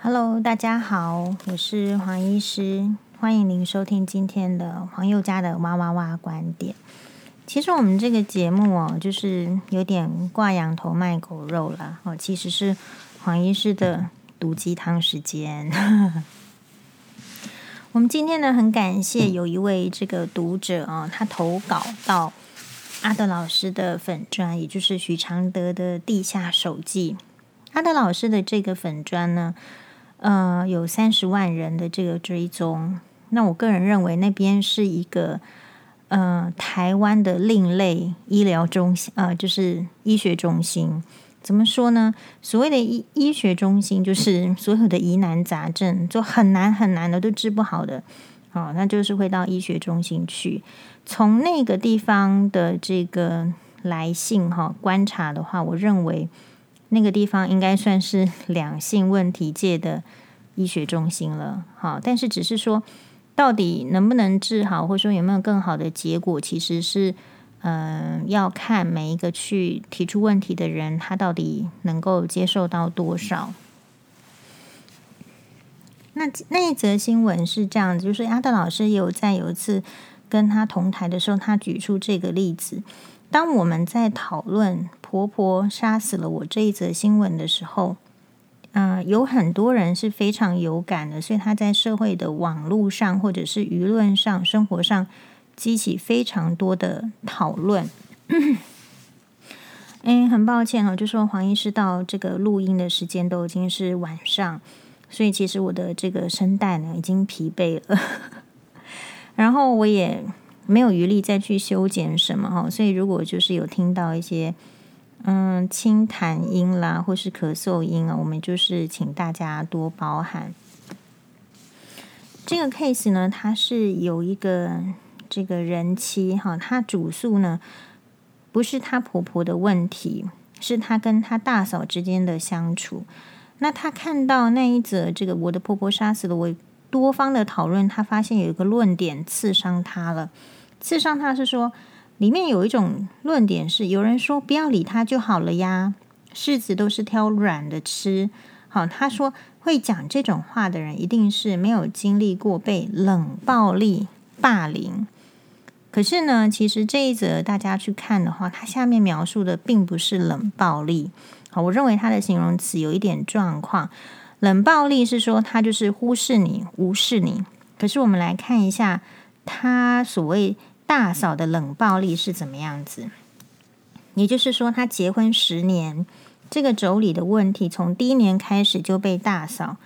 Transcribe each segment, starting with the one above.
Hello，大家好，我是黄医师，欢迎您收听今天的黄宥嘉的哇哇哇观点。其实我们这个节目哦，就是有点挂羊头卖狗肉了哦，其实是黄医师的毒鸡汤时间。我们今天呢，很感谢有一位这个读者啊、哦，他投稿到阿德老师的粉专，也就是许常德的《地下手记》。阿德老师的这个粉砖呢，呃，有三十万人的这个追踪。那我个人认为，那边是一个呃台湾的另类医疗中心，呃，就是医学中心。怎么说呢？所谓的医医学中心，就是所有的疑难杂症，就很难很难的都治不好的，哦，那就是会到医学中心去。从那个地方的这个来信哈、观察的话，我认为。那个地方应该算是两性问题界的医学中心了，好，但是只是说到底能不能治好，或者说有没有更好的结果，其实是嗯、要看每一个去提出问题的人，他到底能够接受到多少。那那一则新闻是这样子，就是阿德老师有在有一次跟他同台的时候，他举出这个例子。当我们在讨论婆婆杀死了我这一则新闻的时候，嗯、有很多人是非常有感的，所以他在社会的网络上或者是舆论上、生活上激起非常多的讨论。哎，很抱歉哦，就说黄医师到这个录音的时间都已经是晚上，所以其实我的这个声带呢已经疲惫了，然后我也。没有余力再去修剪什么哈，所以如果就是有听到一些嗯清痰音啦，或是咳嗽音啊，我们就是请大家多包涵。这个 case 呢，它是有一个这个人妻哈，她主诉呢不是她婆婆的问题，是她跟她大嫂之间的相处。那她看到那一则这个我的婆婆杀死了我，多方的讨论，她发现有一个论点刺伤她了。刺伤她，是说，里面有一种论点是，有人说不要理他就好了呀，柿子都是挑软的吃。好，他说会讲这种话的人，一定是没有经历过被冷暴力霸凌。可是呢，其实这一则大家去看的话，他下面描述的并不是冷暴力。好，我认为他的形容词有一点状况。冷暴力是说他就是忽视你、无视你。可是我们来看一下。他所谓大嫂的冷暴力是怎么样子？也就是说，他结婚十年，这个妯娌的问题从第一年开始就被大嫂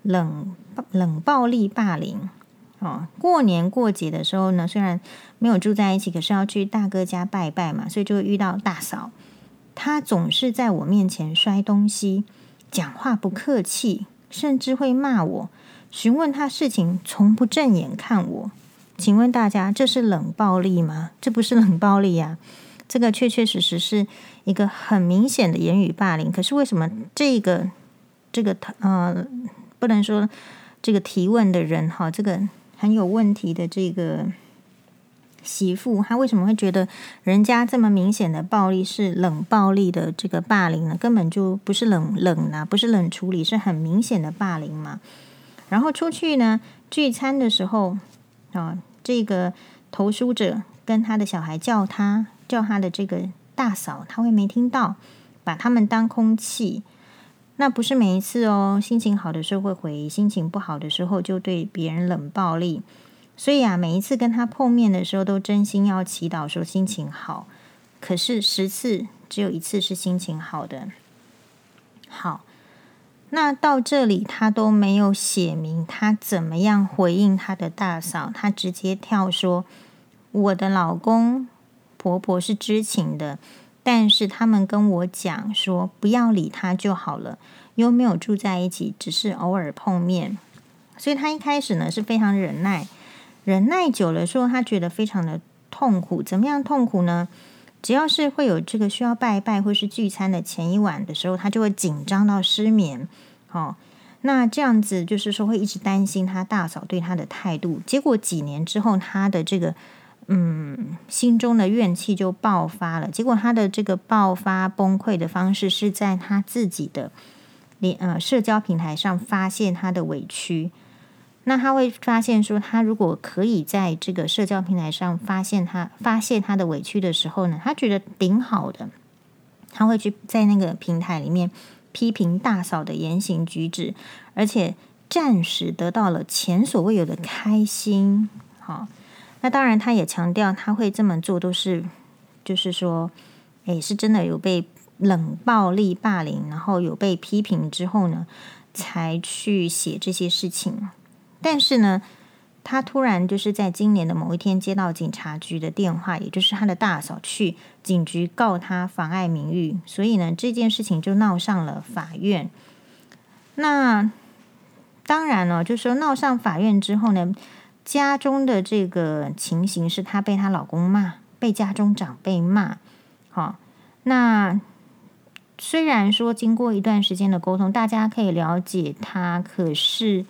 冷冷暴力霸凌。哦，过年过节的时候呢，虽然没有住在一起，可是要去大哥家拜拜嘛，所以就会遇到大嫂。他总是在我面前摔东西，讲话不客气，甚至会骂我。询问他事情，从不正眼看我。请问大家，这是冷暴力吗？这不是冷暴力呀，这个确确实实是一个很明显的言语霸凌。可是为什么这个这个呃，不能说这个提问的人哈，这个很有问题的这个媳妇，她为什么会觉得人家这么明显的暴力是冷暴力的这个霸凌呢？根本就不是冷冷啊，不是冷处理，是很明显的霸凌嘛。然后出去呢，聚餐的时候。啊，这个投书者跟他的小孩叫他叫他的这个大嫂，他会没听到，把他们当空气。那不是每一次哦，心情好的时候会回，心情不好的时候就对别人冷暴力。所以啊，每一次跟他碰面的时候，都真心要祈祷说心情好。可是十次只有一次是心情好的。好。那到这里，他都没有写明他怎么样回应他的大嫂，他直接跳说：“我的老公婆婆是知情的，但是他们跟我讲说不要理他就好了，又没有住在一起，只是偶尔碰面。所以他一开始呢是非常忍耐，忍耐久了说他觉得非常的痛苦。怎么样痛苦呢？只要是会有这个需要拜拜或是聚餐的前一晚的时候，他就会紧张到失眠。哦，那这样子就是说会一直担心他大嫂对他的态度。结果几年之后，他的这个嗯心中的怨气就爆发了。结果他的这个爆发崩溃的方式是在他自己的连呃社交平台上发现他的委屈。那他会发现说，他如果可以在这个社交平台上发现他发泄他的委屈的时候呢，他觉得挺好的。他会去在那个平台里面批评大嫂的言行举止，而且暂时得到了前所未有的开心。好，那当然他也强调他会这么做都是，就是说，诶，是真的有被冷暴力霸凌，然后有被批评之后呢，才去写这些事情。但是呢，他突然就是在今年的某一天接到警察局的电话，也就是他的大嫂去警局告他妨碍名誉，所以呢，这件事情就闹上了法院。那当然了，就是说闹上法院之后呢，家中的这个情形是她被她老公骂，被家中长辈骂。好，那虽然说经过一段时间的沟通，大家可以了解她，可是。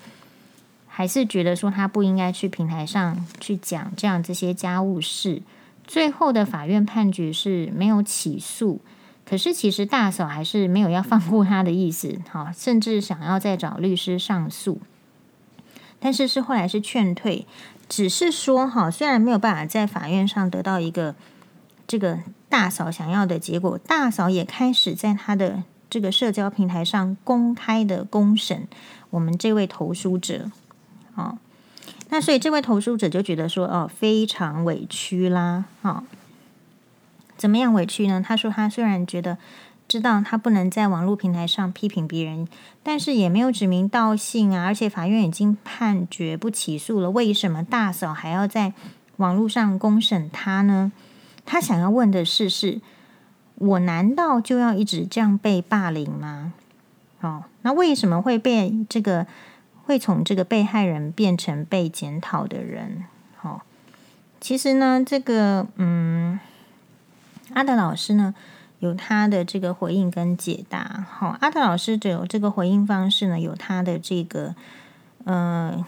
还是觉得说他不应该去平台上去讲这样这些家务事。最后的法院判决是没有起诉，可是其实大嫂还是没有要放过他的意思，哈，甚至想要再找律师上诉，但是是后来是劝退，只是说哈，虽然没有办法在法院上得到一个这个大嫂想要的结果，大嫂也开始在他的这个社交平台上公开的公审我们这位投书者。哦，那所以这位投诉者就觉得说，哦，非常委屈啦，哦，怎么样委屈呢？他说他虽然觉得知道他不能在网络平台上批评别人，但是也没有指名道姓啊，而且法院已经判决不起诉了，为什么大嫂还要在网络上公审他呢？他想要问的是，是我难道就要一直这样被霸凌吗？哦，那为什么会被这个？会从这个被害人变成被检讨的人，好，其实呢，这个嗯，阿德老师呢有他的这个回应跟解答，好，阿德老师只有这个回应方式呢，有他的这个呃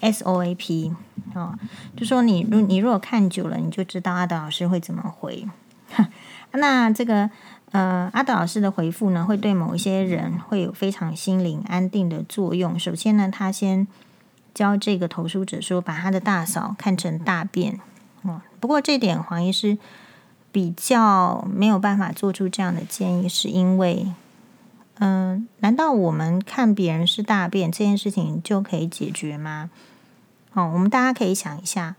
SOAP，哦，就说你如你如果看久了，你就知道阿德老师会怎么回，那这个。呃，阿德老师的回复呢，会对某一些人会有非常心灵安定的作用。首先呢，他先教这个投书者说，把他的大嫂看成大便。哦，不过这点黄医师比较没有办法做出这样的建议，是因为，嗯、难道我们看别人是大便这件事情就可以解决吗？哦，我们大家可以想一下，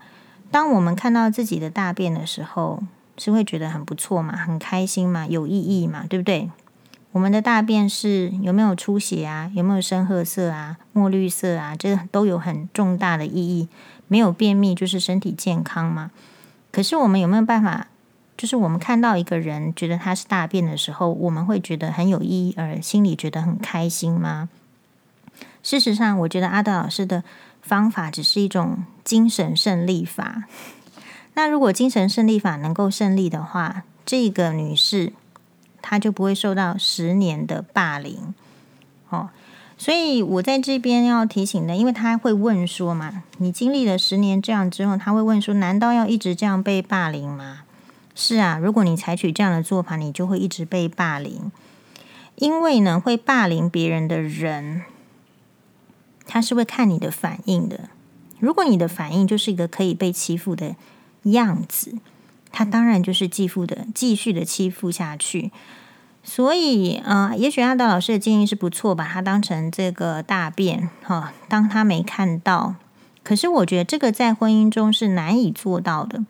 当我们看到自己的大便的时候。是会觉得很不错嘛，很开心嘛，有意义嘛，对不对？我们的大便是有没有出血啊？有没有深褐色啊？墨绿色啊？这都有很重大的意义。没有便秘就是身体健康嘛。可是我们有没有办法？就是我们看到一个人觉得他是大便的时候，我们会觉得很有意义，而心里觉得很开心吗？事实上，我觉得阿德老师的方法只是一种精神胜利法。那如果精神胜利法能够胜利的话，这个女士她就不会受到十年的霸凌。哦，所以我在这边要提醒的，因为她会问说嘛，你经历了十年这样之后，她会问说，难道要一直这样被霸凌吗？是啊，如果你采取这样的做法，你就会一直被霸凌。因为呢，会霸凌别人的人，他是会看你的反应的。如果你的反应就是一个可以被欺负的。样子，他当然就是继父的继续的欺负下去。所以，呃，也许阿德老师的建议是不错，把它当成这个大便，哈、哦，当他没看到。可是，我觉得这个在婚姻中是难以做到的。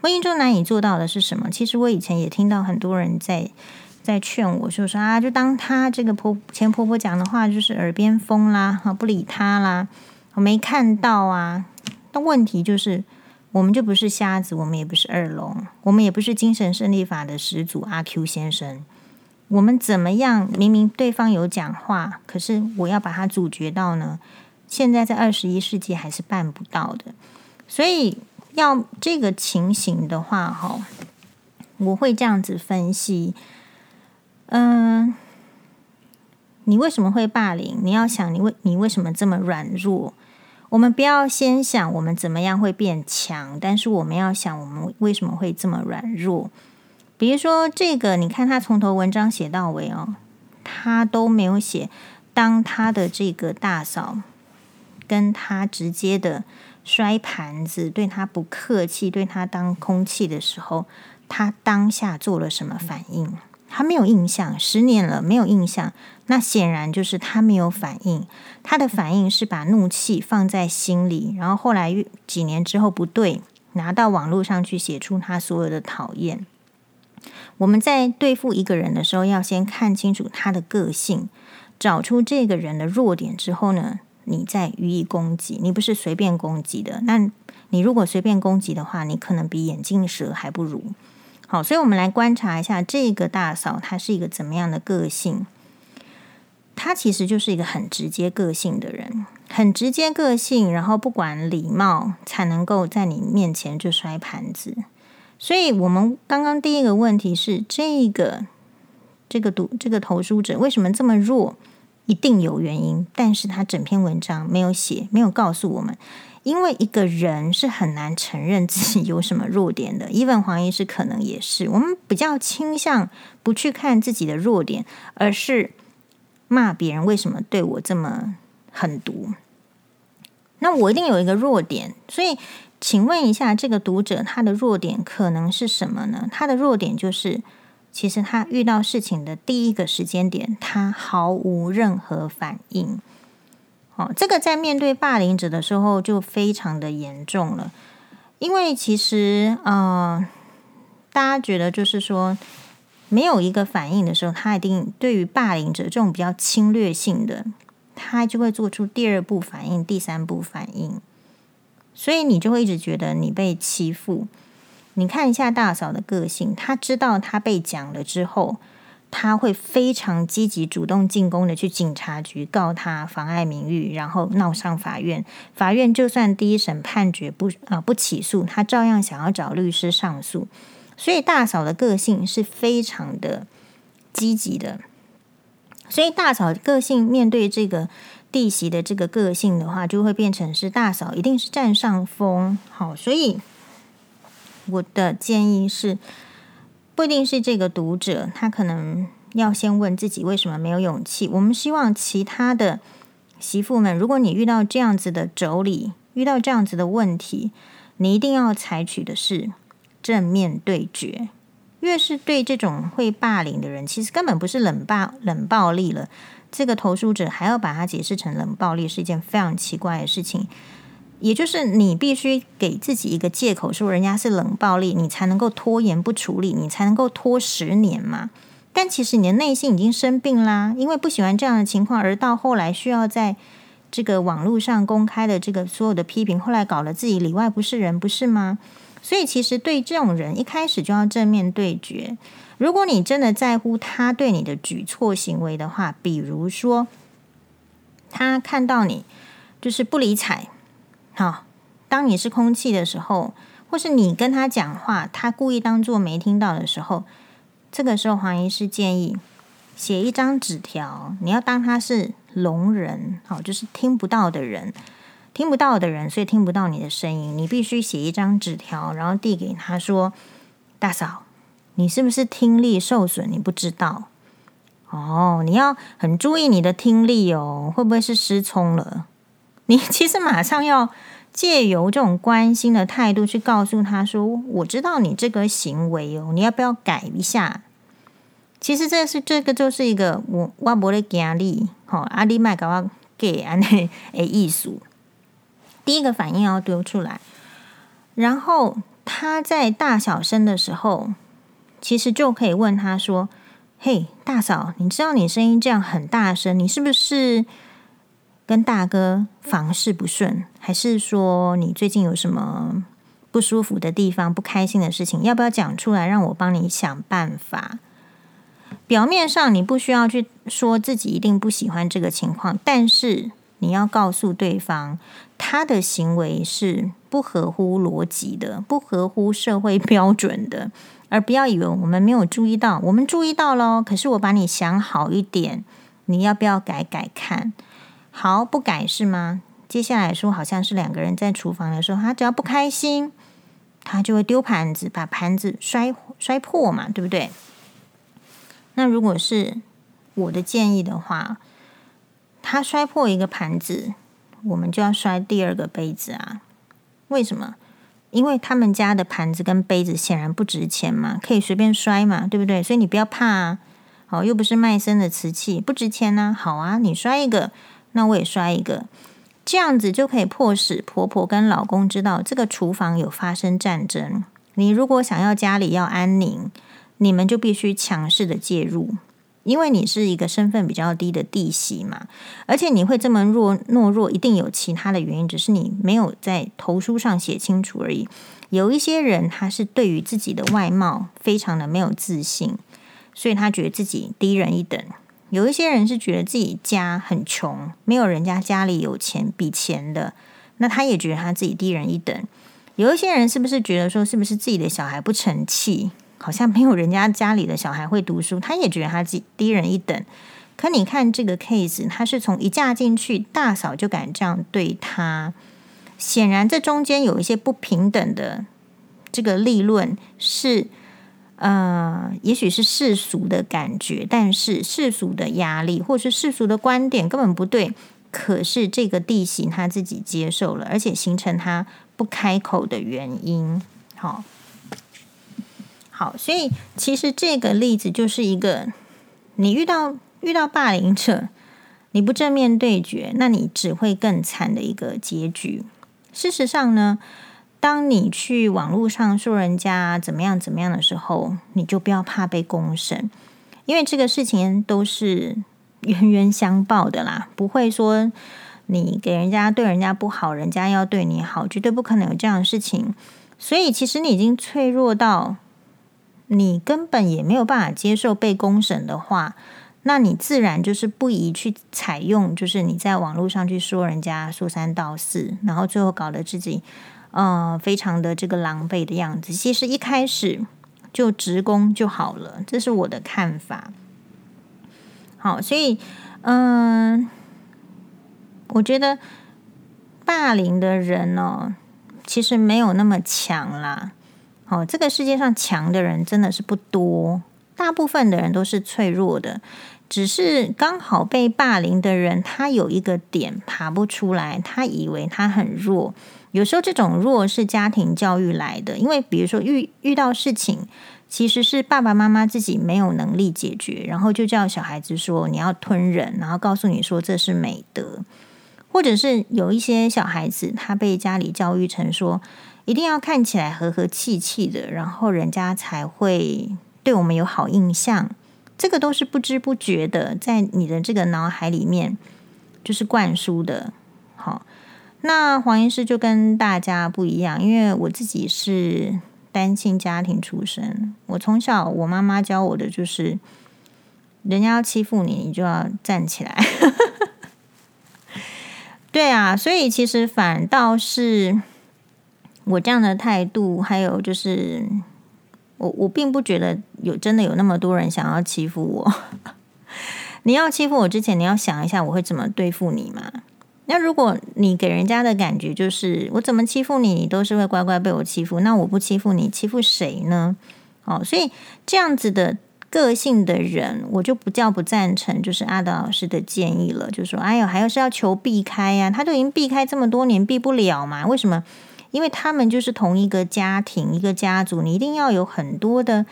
婚姻中难以做到的是什么？其实我以前也听到很多人在在劝我说说啊，就当他这个婆前婆婆讲的话就是耳边风啦，哈，不理他啦，我没看到啊。但问题就是。我们就不是瞎子，我们也不是二龙，我们也不是精神胜利法的始祖阿 Q 先生。我们怎么样？明明对方有讲话，可是我要把他阻绝到呢？现在在二十一世纪还是办不到的。所以要这个情形的话，哈，我会这样子分析。嗯，你为什么会霸凌？你要想，你为你为什么这么软弱？我们不要先想我们怎么样会变强，但是我们要想我们为什么会这么软弱。比如说这个，你看他从头文章写到尾哦，他都没有写。当他的这个大嫂跟他直接的摔盘子，对他不客气，对他当空气的时候，他当下做了什么反应？他没有印象，十年了没有印象。那显然就是他没有反应。他的反应是把怒气放在心里，然后后来几年之后不对，拿到网络上去写出他所有的讨厌。我们在对付一个人的时候，要先看清楚他的个性。找出这个人的弱点之后呢，你再予以攻击。你不是随便攻击的，那你如果随便攻击的话，你可能比眼镜蛇还不如。好，所以我们来观察一下这个大嫂，她是一个怎么样的个性？他其实就是一个很直接个性的人，很直接个性，然后不管礼貌，才能够在你面前就摔盘子。所以我们刚刚第一个问题是这个。这个读这个投书者为什么这么弱？一定有原因，但是他整篇文章没有写，没有告诉我们。因为一个人是很难承认自己有什么弱点的。伊文黄医师可能也是。我们比较倾向不去看自己的弱点，而是骂别人为什么对我这么狠毒。那我一定有一个弱点，所以请问一下，这个读者他的弱点可能是什么呢？他的弱点就是。其实他遇到事情的第一个时间点，他毫无任何反应。哦，这个在面对霸凌者的时候就非常的严重了。因为其实，呃，大家觉得就是说，没有一个反应的时候，他一定对于霸凌者这种比较侵略性的，他就会做出第二步反应、第三步反应。所以你就会一直觉得你被欺负。你看一下大嫂的个性，她知道她被讲了之后，她会非常积极、主动进攻的去警察局告他妨碍名誉，然后闹上法院。法院就算第一审判决不啊、呃、不起诉，她照样想要找律师上诉。所以大嫂的个性是非常的积极的。所以大嫂个性面对这个弟媳的这个个性的话，就会变成是大嫂一定是占上风。好，所以。我的建议是，不一定是这个读者，他可能要先问自己为什么没有勇气。我们希望其他的媳妇们，如果你遇到这样子的妯娌，遇到这样子的问题，你一定要采取的是正面对决。越是对这种会霸凌的人，其实根本不是冷霸冷暴力了。这个投诉者还要把它解释成冷暴力，是一件非常奇怪的事情。也就是你必须给自己一个借口，说人家是冷暴力，你才能够拖延不处理，你才能够拖十年嘛。但其实你的内心已经生病啦，因为不喜欢这样的情况，而到后来需要在这个网络上公开的这个所有的批评，后来搞得自己里外不是人，不是吗？所以其实对这种人一开始就要正面对决。如果你真的在乎他对你的举措行为的话，比如说他看到你就是不理睬。好，当你是空气的时候，或是你跟他讲话，他故意当作没听到的时候，这个时候黄医师建议写一张纸条，你要当他是聋人，好，就是听不到的人，听不到的人，所以听不到你的声音，你必须写一张纸条，然后递给他说：“大嫂，你是不是听力受损？你不知道？哦，你要很注意你的听力哦，会不会是失聪了？”你其实马上要借由这种关心的态度去告诉他说：“我知道你这个行为哦，你要不要改一下？”其实这是这个就是一个我我不会给你好阿里麦搞我给安内诶艺术。第一个反应要丢出来，然后他在大小声的时候，其实就可以问他说：“嘿，大嫂，你知道你声音这样很大声，你是不是？”跟大哥房事不顺，还是说你最近有什么不舒服的地方、不开心的事情？要不要讲出来，让我帮你想办法？表面上你不需要去说自己一定不喜欢这个情况，但是你要告诉对方，他的行为是不合乎逻辑的，不合乎社会标准的，而不要以为我们没有注意到，我们注意到了，可是我把你想好一点，你要不要改改看？好，不改是吗？接下来说，好像是两个人在厨房的时候，他只要不开心，他就会丢盘子，把盘子摔摔破嘛，对不对？那如果是我的建议的话，他摔破一个盘子，我们就要摔第二个杯子啊？为什么？因为他们家的盘子跟杯子显然不值钱嘛，可以随便摔嘛，对不对？所以你不要怕啊。好，又不是卖身的瓷器，不值钱呢。好啊，你摔一个，那我也摔一个，这样子就可以迫使婆婆跟老公知道这个厨房有发生战争。你如果想要家里要安宁，你们就必须强势的介入，因为你是一个身份比较低的弟媳嘛，而且你会这么弱懦弱，一定有其他的原因，只是你没有在投书上写清楚而已。有一些人他是对于自己的外貌非常的没有自信，所以他觉得自己低人一等。有一些人是觉得自己家很穷，没有人家家里有钱比钱的，那他也觉得他自己低人一等。有一些人是不是觉得说，是不是自己的小孩不成器，好像没有人家家里的小孩会读书，他也觉得他自己低人一等。可你看这个 case，他是从一嫁进去，大嫂就敢这样对他，显然这中间有一些不平等的这个立论是，呃，也许是世俗的感觉，但是世俗的压力或是世俗的观点根本不对。可是这个弟媳他自己接受了，而且形成他不开口的原因。好，好，所以其实这个例子就是一个，你遇到遇到霸凌者，你不正面对决，那你只会更惨的一个结局。事实上呢，当你去网络上说人家怎么样怎么样的时候，你就不要怕被公审，因为这个事情都是。冤 冤相报的啦，不会说你给人家对人家不好，人家要对你好，绝对不可能有这样的事情。所以，其实你已经脆弱到你根本也没有办法接受被公审的话，那你自然就是不宜去采用，就是你在网络上去说人家说三道四，然后最后搞得自己呃非常的这个狼狈的样子。其实一开始就直攻就好了，这是我的看法。好，所以，嗯、我觉得霸凌的人哦，其实没有那么强啦。哦，这个世界上强的人真的是不多，大部分的人都是脆弱的，只是刚好被霸凌的人，他有一个点爬不出来，他以为他很弱。有时候这种弱是家庭教育来的，因为比如说遇遇到事情。其实是爸爸妈妈自己没有能力解决，然后就叫小孩子说你要吞忍，然后告诉你说这是美德，或者是有一些小孩子他被家里教育成说一定要看起来和和气气的，然后人家才会对我们有好印象，这个都是不知不觉的在你的这个脑海里面就是灌输的。好，那黄医师就跟大家不一样，因为我自己是。单亲家庭出身，我从小我妈妈教我的就是，人家要欺负你，你就要站起来。对啊，所以其实反倒是我这样的态度，还有就是我我并不觉得有真的有那么多人想要欺负我。你要欺负我之前，你要想一下我会怎么对付你嘛。那如果你给人家的感觉就是我怎么欺负你，你都是会乖乖被我欺负，那我不欺负你，欺负谁呢？哦，所以这样子的个性的人，我就不叫不赞成，就是阿德老师的建议了，就说哎呦，还要是要求避开呀，他都已经避开这么多年，避不了嘛？为什么？因为他们就是同一个家庭，一个家族，你一定要有很多的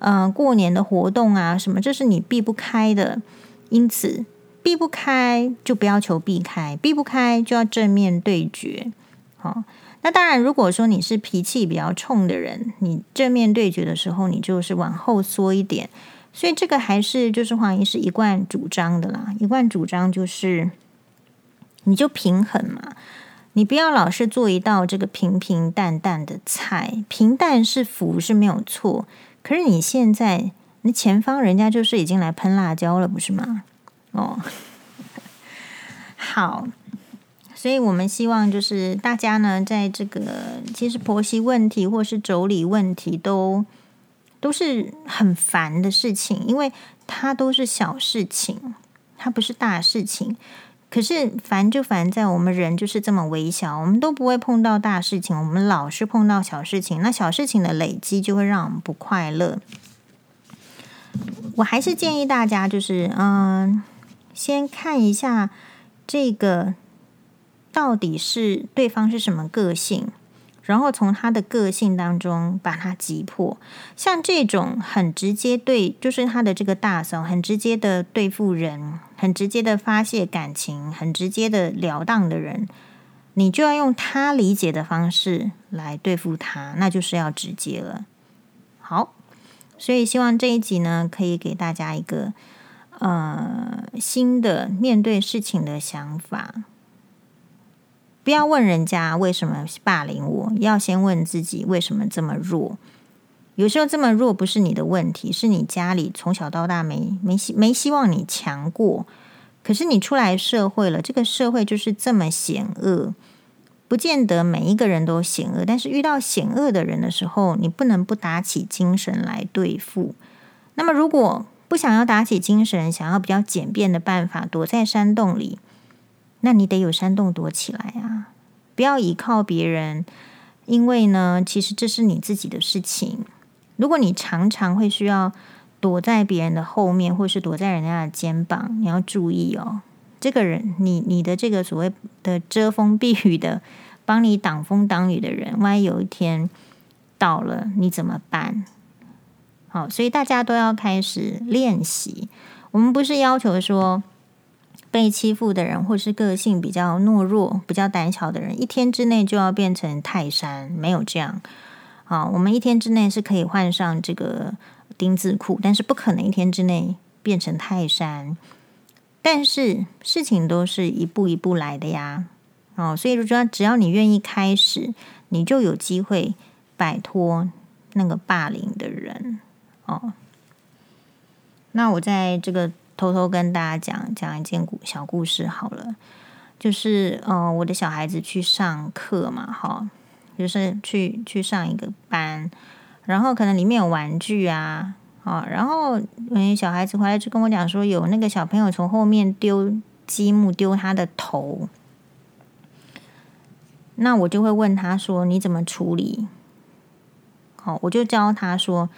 呃过年的活动啊，什么，这是你避不开的，因此。避不开就不要求避开，避不开就要正面对决。好，那当然，如果说你是脾气比较冲的人，你正面对决的时候，你就是往后缩一点。所以这个还是就是黄医师一贯主张的啦，一贯主张就是你就平衡嘛，你不要老是做一道这个平平淡淡的菜，平淡是福是没有错。可是你现在你前方人家就是已经来喷辣椒了，不是吗？哦，好，所以我们希望就是大家呢，在这个其实婆媳问题或是妯娌问题都都是很烦的事情，因为它都是小事情，它不是大事情。可是烦就烦在我们人就是这么微小，我们都不会碰到大事情，我们老是碰到小事情，那小事情的累积就会让我们不快乐。我还是建议大家，就是嗯，先看一下这个到底是对方是什么个性，然后从他的个性当中把他击破。像这种很直接对，就是他的这个大嫂，很直接的对付人，很直接的发泄感情，很直接的了当的人，你就要用他理解的方式来对付他，那就是要直接了。好。所以希望这一集呢，可以给大家一个呃新的面对事情的想法。不要问人家为什么霸凌我，要先问自己为什么这么弱。有时候这么弱不是你的问题，是你家里从小到大没没希没希望你强过。可是你出来社会了，这个社会就是这么险恶。不见得每一个人都险恶，但是遇到险恶的人的时候，你不能不打起精神来对付。那么，如果不想要打起精神，想要比较简便的办法，躲在山洞里，那你得有山洞躲起来啊！不要依靠别人，因为呢，其实这是你自己的事情。如果你常常会需要躲在别人的后面，或是躲在人家的肩膀，你要注意哦。这个人，你你的这个所谓的遮风避雨的，帮你挡风挡雨的人，万一有一天倒了，你怎么办？好，所以大家都要开始练习。我们不是要求说被欺负的人，或是个性比较懦弱、比较胆小的人，一天之内就要变成泰山，没有这样。好，我们一天之内是可以换上这个丁字裤，但是不可能一天之内变成泰山。但是事情都是一步一步来的呀，哦，所以就说只要你愿意开始，你就有机会摆脱那个霸凌的人哦。那我在这个偷偷跟大家讲讲一件故小故事好了，就是呃，我的小孩子去上课嘛，哈、就是去去上一个班，然后可能里面有玩具啊。啊，然后嗯，小孩子回来就跟我讲说，有那个小朋友从后面丢积木丢他的头，那我就会问他说：“你怎么处理？”好，我就教他说：“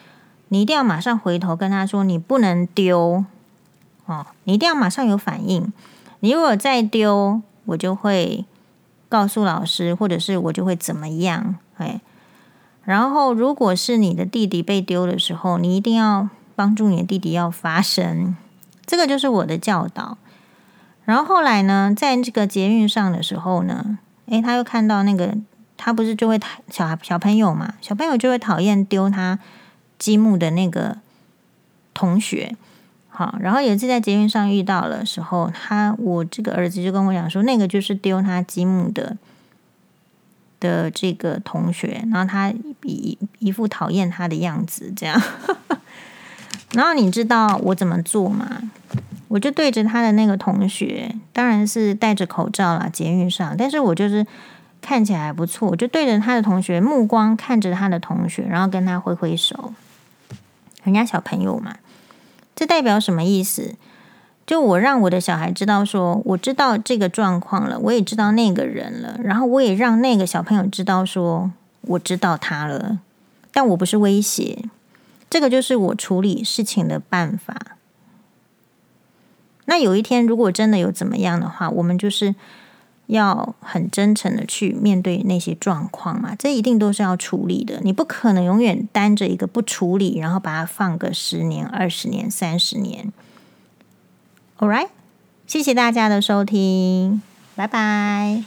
你一定要马上回头跟他说，你不能丢哦，你一定要马上有反应。你如果再丢，我就会告诉老师，或者是我就会怎么样？哎。”然后，如果是你的弟弟被丢的时候，你一定要帮助你的弟弟要发声，这个就是我的教导。然后后来呢，在这个捷运上的时候呢，诶，他又看到那个，他不是就会讨小小朋友嘛，小朋友就会讨厌丢他积木的那个同学。好，然后有一次在捷运上遇到的时候，他我这个儿子就跟我讲说，那个就是丢他积木的。的这个同学，然后他一一副讨厌他的样子，这样。然后你知道我怎么做吗？我就对着他的那个同学，当然是戴着口罩啦，捷运上，但是我就是看起来还不错，我就对着他的同学，目光看着他的同学，然后跟他挥挥手。人家小朋友嘛，这代表什么意思？就我让我的小孩知道说，我知道这个状况了，我也知道那个人了，然后我也让那个小朋友知道说，我知道他了，但我不是威胁，这个就是我处理事情的办法。那有一天如果真的有怎么样的话，我们就是要很真诚的去面对那些状况嘛，这一定都是要处理的，你不可能永远单着一个不处理，然后把它放个十年、二十年、三十年。All right，谢谢大家的收听，拜拜。